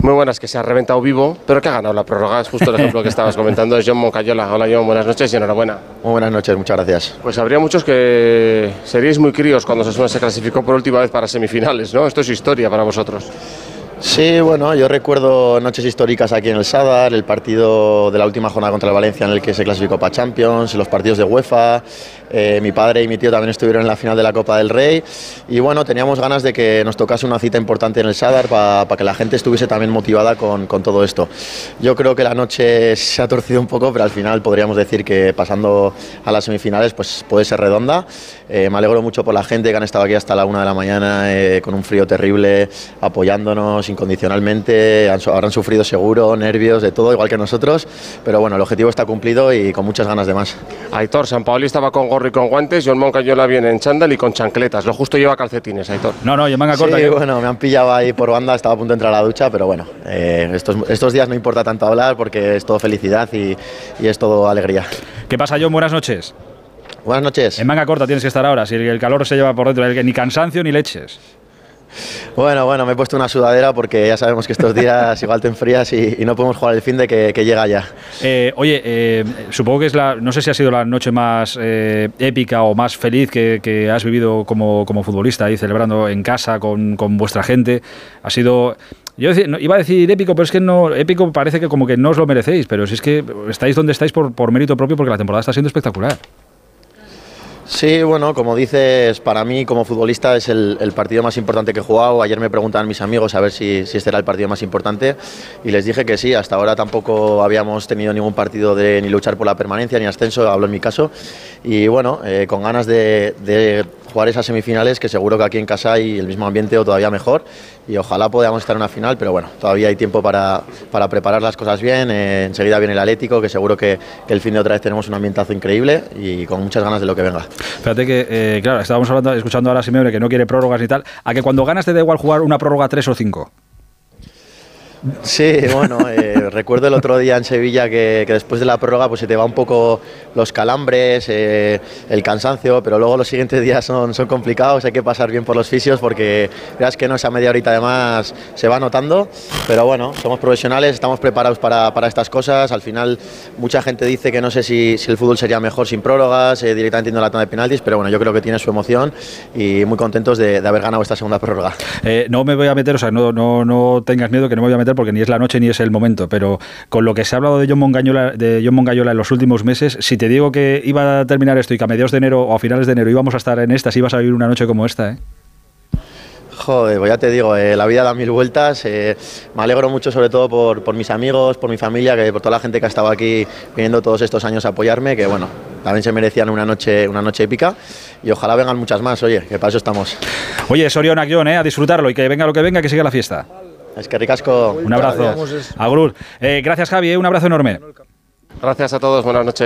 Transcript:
Muy buenas, que se ha reventado vivo, pero que ha ganado la prórroga. Es justo el ejemplo que estabas comentando. Es John Moncayola. Hola, John, buenas noches y enhorabuena. Muy buenas noches, muchas gracias. Pues habría muchos que seríais muy críos cuando Sasuna se clasificó por última vez para semifinales, ¿no? Esto es historia para vosotros. Sí, bueno, yo recuerdo noches históricas aquí en el Sadar, el partido de la última jornada contra el Valencia en el que se clasificó para Champions, los partidos de UEFA, eh, mi padre y mi tío también estuvieron en la final de la Copa del Rey y bueno, teníamos ganas de que nos tocase una cita importante en el Sadar para que la gente estuviese también motivada con, con, todo esto. Yo creo que la noche se ha torcido un poco, pero al final podríamos decir que pasando a las semifinales pues puede ser redonda. Eh, me alegro mucho por la gente que han estado aquí hasta la una de la mañana eh, con un frío terrible, apoyándonos incondicionalmente, han, habrán sufrido seguro, nervios, de todo, igual que nosotros, pero bueno, el objetivo está cumplido y con muchas ganas de más. Aitor, San Paoli estaba con gorro y con guantes, John Moncayola viene en chándal y con chancletas, lo justo lleva calcetines, Aitor. No, no, yo manga corta. Sí, bueno, me han pillado ahí por banda, estaba a punto de entrar a la ducha, pero bueno, eh, estos, estos días no importa tanto hablar porque es todo felicidad y, y es todo alegría. ¿Qué pasa, John? Buenas noches. Buenas noches. En manga corta tienes que estar ahora, si el calor se lleva por dentro, ni cansancio ni leches. Bueno, bueno, me he puesto una sudadera porque ya sabemos que estos días igual te enfrías y, y no podemos jugar el fin de que, que llega ya. Eh, oye, eh, supongo que es la, no sé si ha sido la noche más eh, épica o más feliz que, que has vivido como, como, futbolista ahí celebrando en casa con, con vuestra gente. Ha sido yo iba a decir épico, pero es que no, épico parece que como que no os lo merecéis, pero si es que estáis donde estáis por, por mérito propio porque la temporada está siendo espectacular. Sí, bueno, como dices, para mí como futbolista es el, partido más importante que he jugado. Ayer me preguntaban mis amigos a ver si, si, este era el partido más importante y les dije que sí. Hasta ahora tampoco habíamos tenido ningún partido de ni luchar por la permanencia ni ascenso, hablo en mi caso. Y bueno, eh, con ganas de jugar esas semifinales que seguro que aquí en casa hay el mismo ambiente o todavía mejor y ojalá podamos estar en una final, pero bueno, todavía hay tiempo para, para preparar las cosas bien, eh, enseguida viene el Atlético, que seguro que, el fin de otra vez tenemos un ambientazo increíble y con muchas ganas de lo que venga. Fíjate que, eh, claro, estábamos hablando, escuchando ahora a Simeone que no quiere prórrogas y tal, a que cuando ganas te da igual jugar una prórroga 3 o 5. Sí, bueno, eh, recuerdo el otro día en Sevilla que, que, después de la prórroga pues se te va un poco los calambres, eh, el cansancio, pero luego los siguientes días son, son complicados, hay que pasar bien por los fisios porque veas que no esa media horita además se va notando, pero bueno, somos profesionales, estamos preparados para, para estas cosas, al final mucha gente dice que no sé si, si el fútbol sería mejor sin prórrogas, eh, directamente yendo a la tanda de penaltis, pero bueno, yo creo que tiene su emoción y muy contentos de, de haber ganado esta segunda prórroga. Eh, no me voy a meter, o sea, no, no, no tengas miedo que no me voy a meter porque ni es la noche ni es el momento, pero con lo que se ha hablado de John Mongayola, de John en los últimos meses, si te digo que iba a terminar esto y que a mediados de enero o a finales de enero íbamos a estar en esta, si ibas a vivir una noche como esta, ¿eh? Joder, pues ya te digo, eh, la vida da mil vueltas. Eh, me alegro mucho, sobre todo por, por, mis amigos, por mi familia, que por toda la gente que ha estado aquí viniendo todos estos años a apoyarme, que bueno, también se merecían una noche, una noche épica. Y ojalá vengan muchas más, oye, que para eso estamos. Oye, Sorion John, eh, a disfrutarlo y que venga lo que venga, que siga la fiesta. Es que ricasco. Un abrazo. Agur. Eh, gracias, Javi, un abrazo enorme. Gracias a todos, buenas noches.